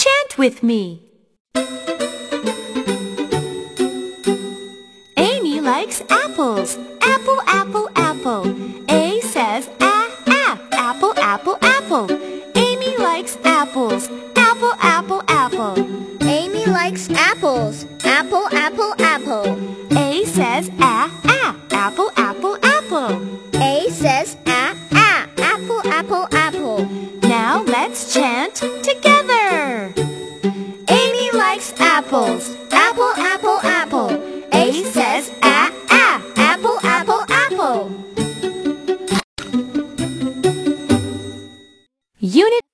Chant with me. Amy likes apples. Apple, apple, apple. A says ah, ah, apple, apple, apple. Amy likes apples. Apple, apple, apple. Amy likes apples. Apple, apple, apple. A says ah, ah, apple, apple, apple. A says ah, ah, apple, apple, apple. Now let's chant apples. Apple, apple, apple. A says a, a. Apple, apple, apple. Unit